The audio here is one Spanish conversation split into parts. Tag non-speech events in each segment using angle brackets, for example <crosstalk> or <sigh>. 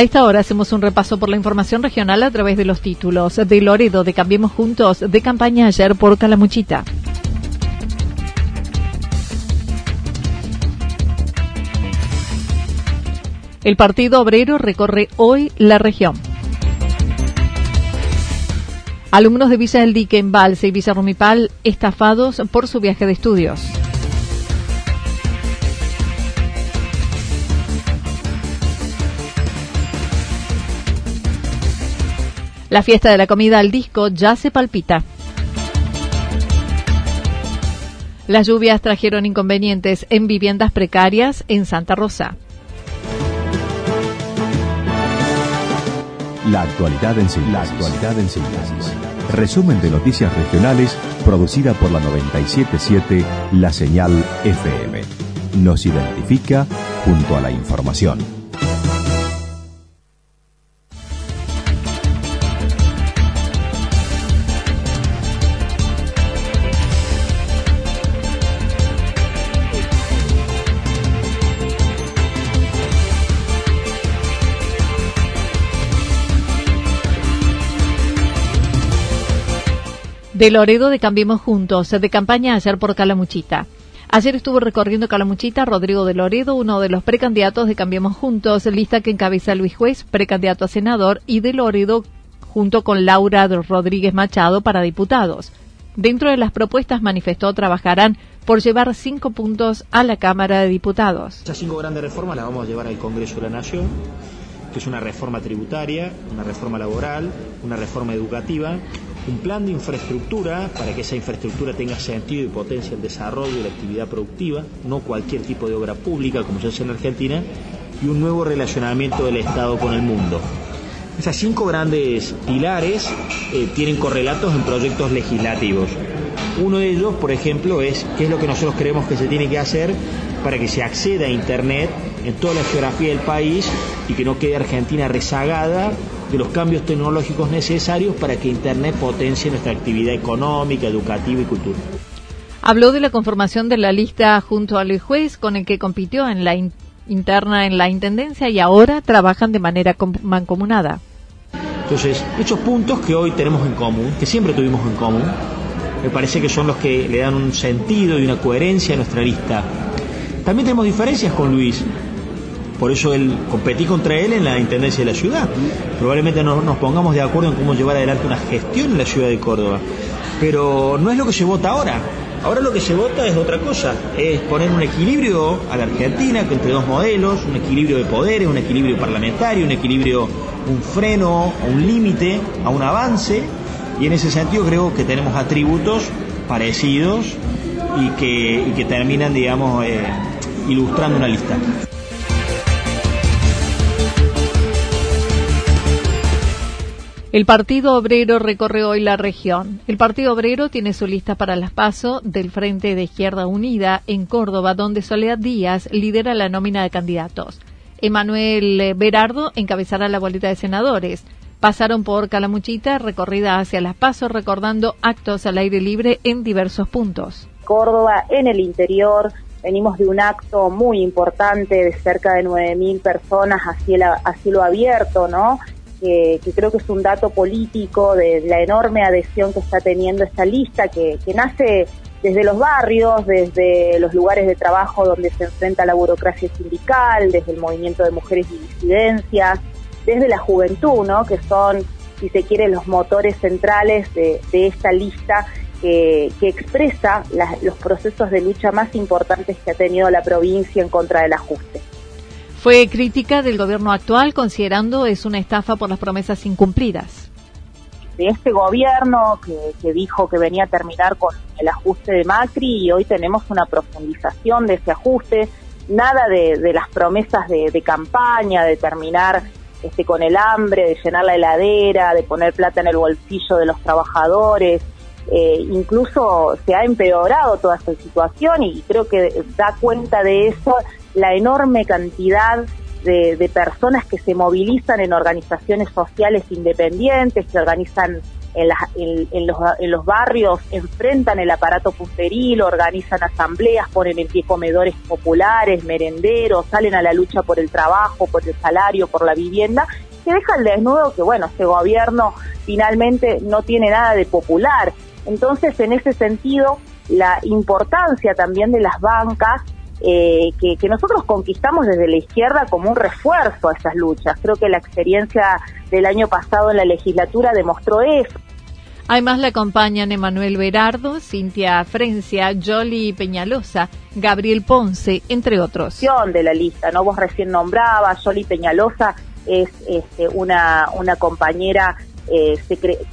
A esta hora hacemos un repaso por la información regional a través de los títulos de Loredo de Cambiemos Juntos de campaña ayer por Calamuchita. El Partido Obrero recorre hoy la región. Alumnos de Villa del Dique en Valse y Villa Rumipal estafados por su viaje de estudios. La fiesta de la comida al disco ya se palpita. Las lluvias trajeron inconvenientes en viviendas precarias en Santa Rosa. La actualidad en síntesis. Resumen de noticias regionales producida por la 977 La Señal FM. Nos identifica junto a la información. De Loredo de Cambiemos Juntos, de campaña ayer por Calamuchita. Ayer estuvo recorriendo Calamuchita Rodrigo de Loredo, uno de los precandidatos de Cambiemos Juntos, lista que encabeza Luis Juez, precandidato a senador, y de Loredo junto con Laura Rodríguez Machado para diputados. Dentro de las propuestas manifestó trabajarán por llevar cinco puntos a la Cámara de Diputados. Esas cinco grandes reformas las vamos a llevar al Congreso de la Nación, que es una reforma tributaria, una reforma laboral, una reforma educativa un plan de infraestructura para que esa infraestructura tenga sentido y potencia el desarrollo y la actividad productiva, no cualquier tipo de obra pública como se hace en Argentina, y un nuevo relacionamiento del Estado con el mundo. Esas cinco grandes pilares eh, tienen correlatos en proyectos legislativos. Uno de ellos, por ejemplo, es qué es lo que nosotros creemos que se tiene que hacer para que se acceda a Internet en toda la geografía del país y que no quede Argentina rezagada de los cambios tecnológicos necesarios para que Internet potencie nuestra actividad económica, educativa y cultural. Habló de la conformación de la lista junto a Luis Juez, con el que compitió en la interna en la Intendencia y ahora trabajan de manera mancomunada. Entonces, esos puntos que hoy tenemos en común, que siempre tuvimos en común, me parece que son los que le dan un sentido y una coherencia a nuestra lista. También tenemos diferencias con Luis, por eso él, competí contra él en la Intendencia de la ciudad. Probablemente no nos pongamos de acuerdo en cómo llevar adelante una gestión en la ciudad de Córdoba. Pero no es lo que se vota ahora. Ahora lo que se vota es otra cosa, es poner un equilibrio a la Argentina entre dos modelos, un equilibrio de poderes, un equilibrio parlamentario, un equilibrio, un freno, un límite a un avance, y en ese sentido creo que tenemos atributos parecidos y que, que terminan, digamos, eh, ilustrando una lista. El Partido Obrero recorre hoy la región. El Partido Obrero tiene su lista para las PASO del Frente de Izquierda Unida en Córdoba, donde Soledad Díaz lidera la nómina de candidatos. Emanuel Berardo encabezará la boleta de senadores. Pasaron por Calamuchita, recorrida hacia Las Pasos, recordando actos al aire libre en diversos puntos. Córdoba, en el interior, venimos de un acto muy importante de cerca de 9.000 personas a cielo, abierto, ¿no? Que, creo que es un dato político de la enorme adhesión que está teniendo esta lista, que, que nace desde los barrios, desde los lugares de trabajo donde se enfrenta la burocracia sindical, desde el movimiento de mujeres y disidencias, desde la juventud, ¿no? que son, si se quiere, los motores centrales de, esta lista que, expresa los procesos de lucha más importantes que ha tenido la provincia en contra del ajuste. Fue crítica del gobierno actual, considerando es una estafa por las promesas incumplidas. De este gobierno que, dijo que venía a terminar con el ajuste de Macri y hoy tenemos una profundización de ese ajuste, nada de, las promesas de, de campaña, de terminar este, con el hambre, de llenar la heladera, de poner plata en el bolsillo de los trabajadores. Eh, incluso se ha empeorado toda esta situación y creo que da cuenta de eso la enorme cantidad de personas que se movilizan en organizaciones sociales independientes, que organizan en, los, barrios enfrentan el aparato pusteril, organizan asambleas, ponen en pie comedores populares, merenderos, salen a la lucha por el trabajo, por el salario, por la vivienda, que deja el desnudo que, bueno, este gobierno finalmente no tiene nada de popular. Entonces, en ese sentido, la importancia también de las bancas eh, que, nosotros conquistamos desde la izquierda como un refuerzo a esas luchas. Creo que la experiencia del año pasado en la legislatura demostró eso. Además le acompañan Emanuel Berardo, Cintia Frencia, Jolly Peñalosa, Gabriel Ponce, entre otros. De la lista, ¿no? Vos recién nombrabas, Jolly Peñalosa es este, una, una compañera eh,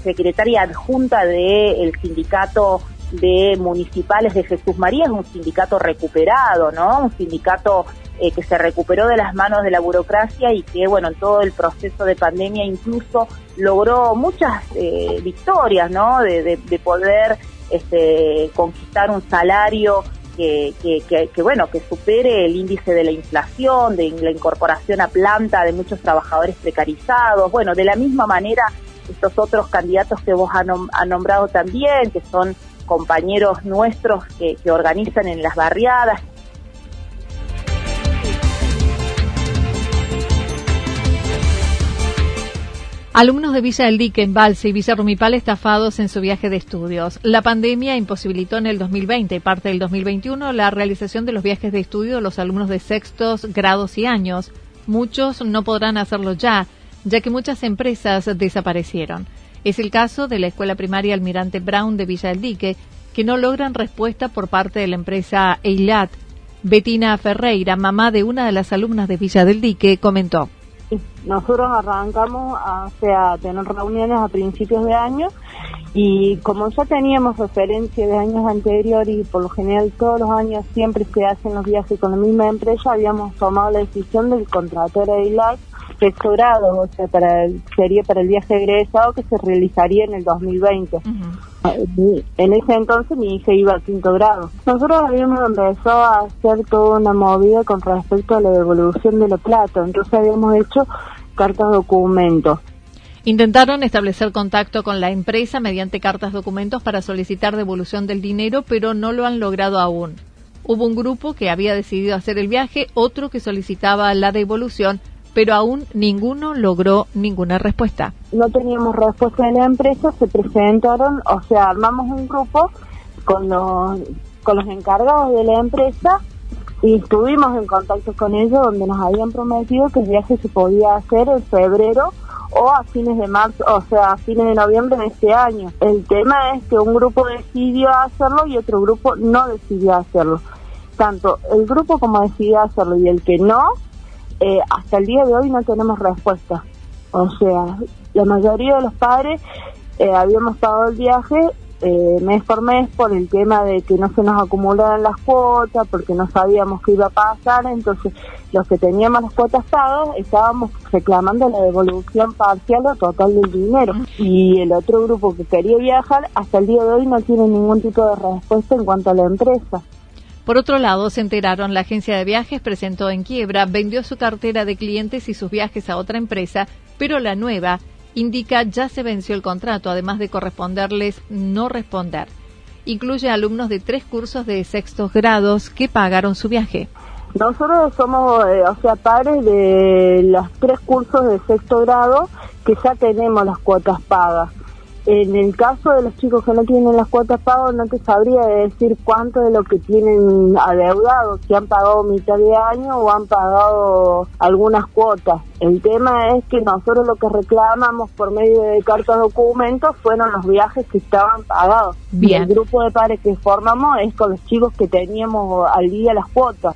secretaria adjunta del sindicato de municipales de Jesús María, es un sindicato recuperado, ¿no? Un sindicato eh, que se recuperó de las manos de la burocracia y que, bueno, en todo el proceso de pandemia incluso logró muchas eh, victorias, ¿no? De, poder este, conquistar un salario que, que, bueno, que supere el índice de la inflación, de la incorporación a planta de muchos trabajadores precarizados. Bueno, de la misma manera, estos otros candidatos que vos has nombrado también, que son compañeros nuestros que, organizan en las barriadas, Alumnos de Villa del Dique, Embalse y Villa Rumipal estafados en su viaje de estudios. La pandemia imposibilitó en el 2020 y parte del 2021 la realización de los viajes de estudio de los alumnos de sextos, grados y años. Muchos no podrán hacerlo ya, ya que muchas empresas desaparecieron. Es el caso de la Escuela Primaria Almirante Brown de Villa del Dique, que no logran respuesta por parte de la empresa Eilat. Betina Ferreira, mamá de una de las alumnas de Villa del Dique, comentó. Nosotros arrancamos a tener reuniones a principios de año y como ya teníamos referencia de años anteriores y por lo general todos los años siempre se hacen los viajes con la misma empresa, habíamos tomado la decisión del contratar Eilat sexto grado, o sea, para el, sería para el viaje egresado que se realizaría en el 2020. En ese entonces mi hija iba a quinto grado. Nosotros habíamos empezado a hacer toda una movida con respecto a la devolución de la plata, entonces habíamos hecho cartas documentos. Intentaron establecer contacto con la empresa mediante cartas documentos para solicitar devolución del dinero, pero no lo han logrado aún. Hubo un grupo que había decidido hacer el viaje, otro que solicitaba la devolución, pero aún ninguno logró ninguna respuesta. No teníamos respuesta de la empresa, se presentaron, o sea, armamos un grupo con los, con los encargados de la empresa y estuvimos en contacto con ellos donde nos habían prometido que el viaje se podía hacer en febrero o a fines de marzo, o sea, a fines de noviembre de este año. El tema es que un grupo decidió hacerlo y otro grupo no decidió hacerlo. Tanto el grupo como decidió hacerlo y el que no, eh, hasta el día de hoy no tenemos respuesta. O sea, la mayoría de los padres eh, habíamos pagado el viaje eh, mes por mes por el tema de que no se nos acumularan las cuotas, porque no sabíamos qué iba a pasar, entonces los que teníamos las cuotas pagas estábamos reclamando la devolución parcial o total del dinero. Y el otro grupo que quería viajar hasta el día de hoy no tiene ningún tipo de respuesta en cuanto a la empresa. Por otro lado, se enteraron, la agencia de viajes presentó en quiebra, vendió su cartera de clientes y sus viajes a otra empresa, pero la nueva indica ya se venció el contrato, además de corresponderles no responder. Incluye alumnos de tres cursos de sextos grados que pagaron su viaje. Nosotros somos, eh, o sea, padres de los tres cursos de sexto grado que ya tenemos las cuotas pagas. En el caso de los chicos que no tienen las cuotas pagas, no te sabría decir cuánto de lo que tienen adeudado, si han pagado mitad de año o han pagado algunas cuotas. El tema es que nosotros lo que reclamamos por medio de cartas documentos fueron los viajes que estaban pagados. Bien. el grupo de padres que formamos es con los chicos que teníamos al día las cuotas.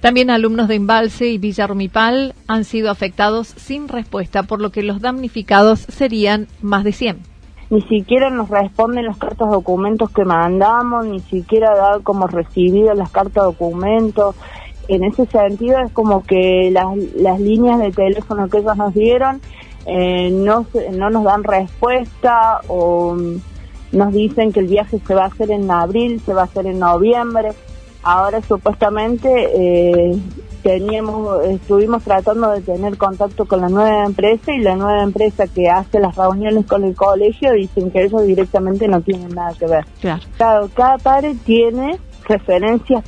También alumnos de Embalse y Villa Rumipal han sido afectados sin respuesta, por lo que los damnificados serían más de 100 ni siquiera nos responden las cartas documentos que mandamos, ni siquiera da como recibido las cartas documentos. En ese sentido es como que las, las líneas de teléfono que ellos nos dieron eh, no, no nos dan respuesta o nos dicen que el viaje se va a hacer en abril, se va a hacer en noviembre. Ahora supuestamente eh, teníamos, estuvimos tratando de tener contacto con la nueva empresa y la nueva empresa que hace las reuniones con el colegio dicen que ellos directamente no tienen nada que ver. Claro. cada padre tiene referencias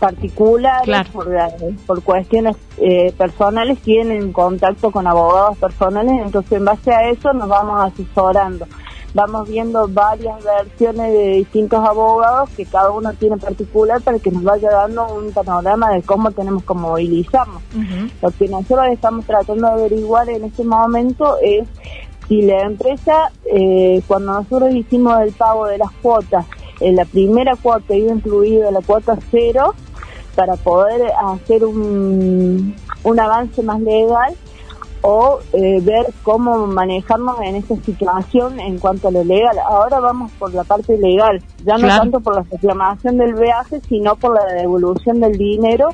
particulares por, por, cuestiones eh, personales, tienen contacto con abogados personales, entonces en base a eso nos vamos asesorando vamos viendo varias versiones de distintos abogados que cada uno tiene particular para que nos vaya dando un panorama de cómo tenemos que movilizarnos. Lo que nosotros estamos tratando de averiguar en este momento es si la empresa, eh, cuando nosotros hicimos el pago de las cuotas, en la primera cuota iba incluida la cuota cero para poder hacer un, un avance más legal o eh, ver cómo manejarnos en esta situación en cuanto a lo legal. Ahora vamos por la parte legal, ya no tanto por la reclamación del viaje, sino por la devolución del dinero.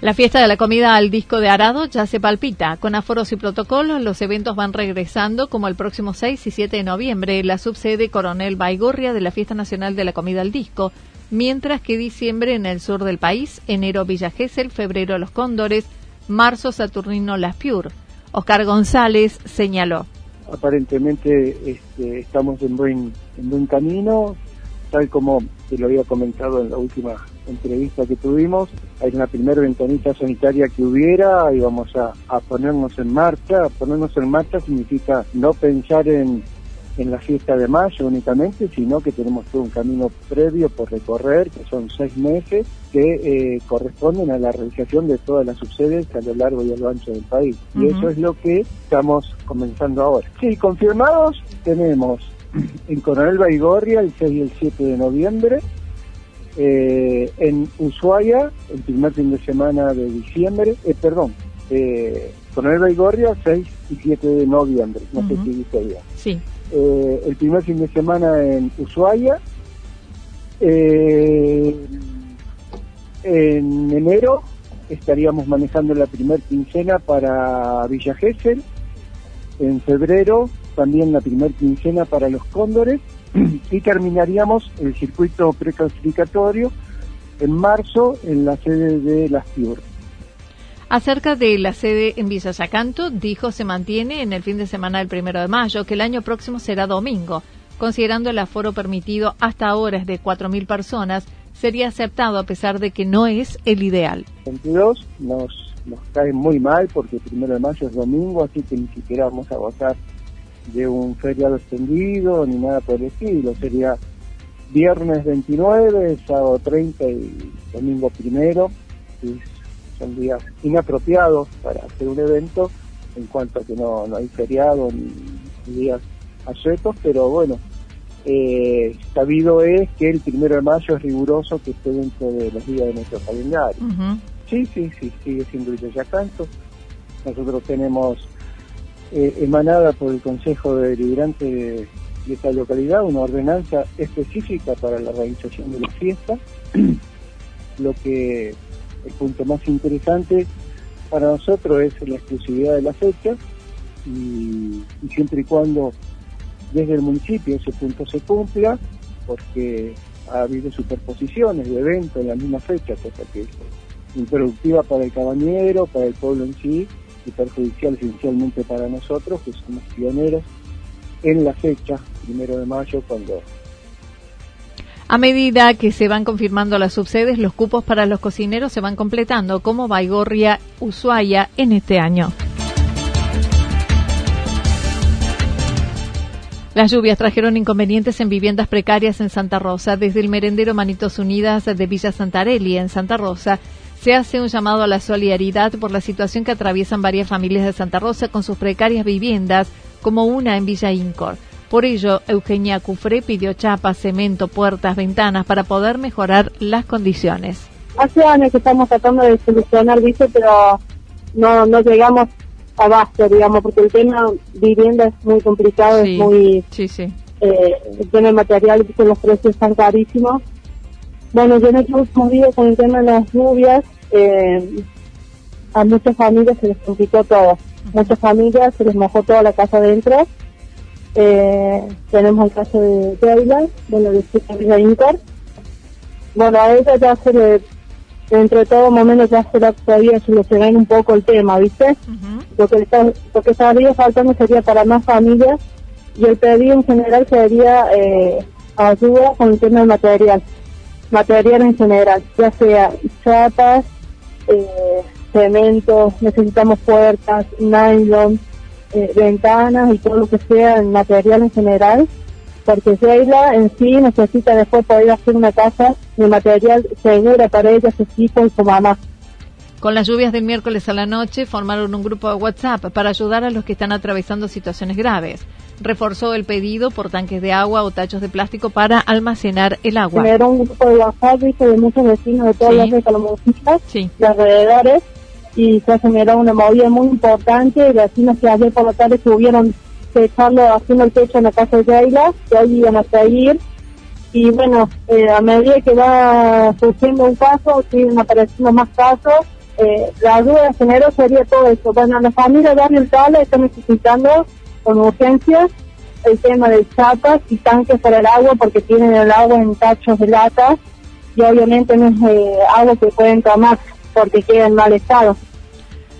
La fiesta de la comida al disco de Arado ya se palpita. Con aforos y protocolos, los eventos van regresando como el próximo 6 y 7 de noviembre, la subsede Coronel Baigorria de la Fiesta Nacional de la Comida al Disco, mientras que diciembre en el sur del país, enero Villa Gesell, febrero Los Cóndores, marzo Saturnino Las Piur. Oscar González señaló. Aparentemente este, estamos en buen, en buen camino, tal como te lo había comentado en la última entrevista que tuvimos, hay una primera ventanita sanitaria que hubiera y vamos a, a ponernos en marcha. Ponernos en marcha significa no pensar en en la fiesta de mayo únicamente, sino que tenemos todo un camino previo por recorrer, que son seis meses, que eh, corresponden a la realización de todas las subsedes a lo largo y a lo ancho del país. Y eso es lo que estamos comenzando ahora. Sí, confirmados tenemos en Coronel Baigorria el 6 y el 7 de noviembre, eh, en Ushuaia el primer fin de semana de diciembre, eh, perdón, eh, Coronel Baigorria 6 y 7 de noviembre, no sé si dice bien. Sí. Eh, el primer fin de semana en Ushuaia. Eh, en enero estaríamos manejando la primer quincena para Villa Gesell. En febrero también la primer quincena para los Cóndores. <clears throat> y terminaríamos el circuito preclasificatorio en marzo en la sede de las Piur. Acerca de la sede en Villa Yacanto, dijo se mantiene en el fin de semana del primero de mayo, que el año próximo será domingo. Considerando el aforo permitido hasta ahora es de 4.000 personas, sería aceptado a pesar de que no es el ideal. 22 nos, nos cae muy mal porque el primero de mayo es domingo, así que ni siquiera vamos a gozar de un feriado extendido ni nada por el estilo. Sería viernes 29, sábado 30 y domingo primero son días inapropiados para hacer un evento en cuanto a que no, no hay feriado ni, días asuetos, pero bueno, eh, sabido es que el primero de mayo es riguroso que esté dentro de los días de nuestro calendario. Sí, sí, sí, sigue siendo Yacanto. Nosotros tenemos eh, emanada por el Consejo de Deliberante de, de esta localidad una ordenanza específica para la realización de la fiesta, <clears throat> lo que el punto más interesante para nosotros es la exclusividad de la fecha y, siempre y cuando desde el municipio ese punto se cumpla, porque ha habido superposiciones de eventos en la misma fecha, cosa que improductiva para el cabañero, para el pueblo en sí y perjudicial esencialmente para nosotros, que somos pioneros en la fecha, primero de mayo, cuando a medida que se van confirmando las subsedes, los cupos para los cocineros se van completando, como Baigorria, Ushuaia en este año. Las lluvias trajeron inconvenientes en viviendas precarias en Santa Rosa. Desde el merendero Manitos Unidas de Villa Santarelli, en Santa Rosa, se hace un llamado a la solidaridad por la situación que atraviesan varias familias de Santa Rosa con sus precarias viviendas, como una en Villa Incor. Por ello, Eugenia Cufré pidió chapas, cemento, puertas, ventanas para poder mejorar las condiciones. Hace años que estamos tratando de solucionar, dice, pero no, no llegamos a base, digamos, porque el tema vivienda es muy complicado, es muy... Sí, sí. Eh, el tema material, que los precios están carísimos. Bueno, yo en estos últimos días con el tema de las lluvias, eh, a muchas familias se les complicó todo. Muchas familias se les mojó toda la casa adentro eh, tenemos el caso de Taylor, bueno, de Villa Inter. Bueno, a ella ya se le, entre todo momento ya se le podía solucionar un poco el tema, ¿viste? Lo que está, lo que estaría faltando sería para más familias y el pedido en general sería eh, ayuda con el tema de material, material en general, ya sea chapas, eh, cemento, necesitamos puertas, nylon, eh, ventanas y todo lo que sea en material en general, porque Sheila en sí necesita después poder hacer una casa de material segura para ella, sus hijos y su mamá. Con las lluvias del miércoles a la noche formaron un grupo de WhatsApp para ayudar a los que están atravesando situaciones graves. Reforzó el pedido por tanques de agua o tachos de plástico para almacenar el agua. Generó un grupo de WhatsApp de muchos vecinos de todas las de sí. de alrededores y se generó una movida muy importante. Vecinos que ayer por la tarde estuvieron echando, haciendo el techo en la casa de Yaila, que hoy iban a seguir. Y bueno, eh, a medida que va surgiendo un caso, siguen apareciendo más casos. Eh, la ayuda género sería todo eso. Bueno, la familia de Barrio Tala está necesitando con urgencia el tema de chapas y tanques para el agua porque tienen el agua en tachos de lata y obviamente no es eh, agua que pueden tomar porque queda en mal estado.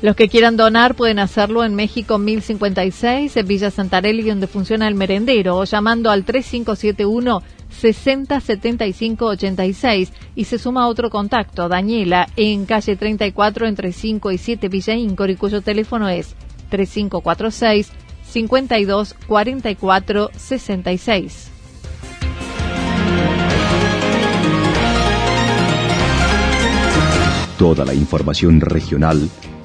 Los que quieran donar pueden hacerlo en México 1056, en Villa Santarelli, donde funciona el merendero, o llamando al 3571 607586 y se suma otro contacto, Daniela, en calle 34 entre 5 y 7 Villa Incor, y cuyo teléfono es 3546 524466 Toda la información regional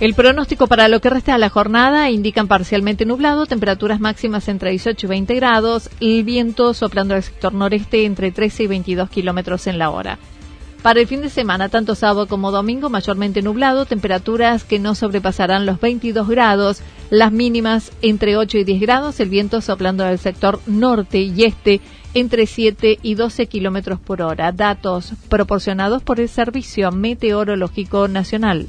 El pronóstico para lo que resta de la jornada indican parcialmente nublado, temperaturas máximas entre 18 y 20 grados, el viento soplando al sector noreste entre 13 y 22 kilómetros en la hora. Para el fin de semana, tanto sábado como domingo, mayormente nublado, temperaturas que no sobrepasarán los 22 grados, las mínimas entre 8 y 10 grados, el viento soplando del sector norte y este entre 7 y 12 kilómetros por hora. Datos proporcionados por el Servicio Meteorológico Nacional.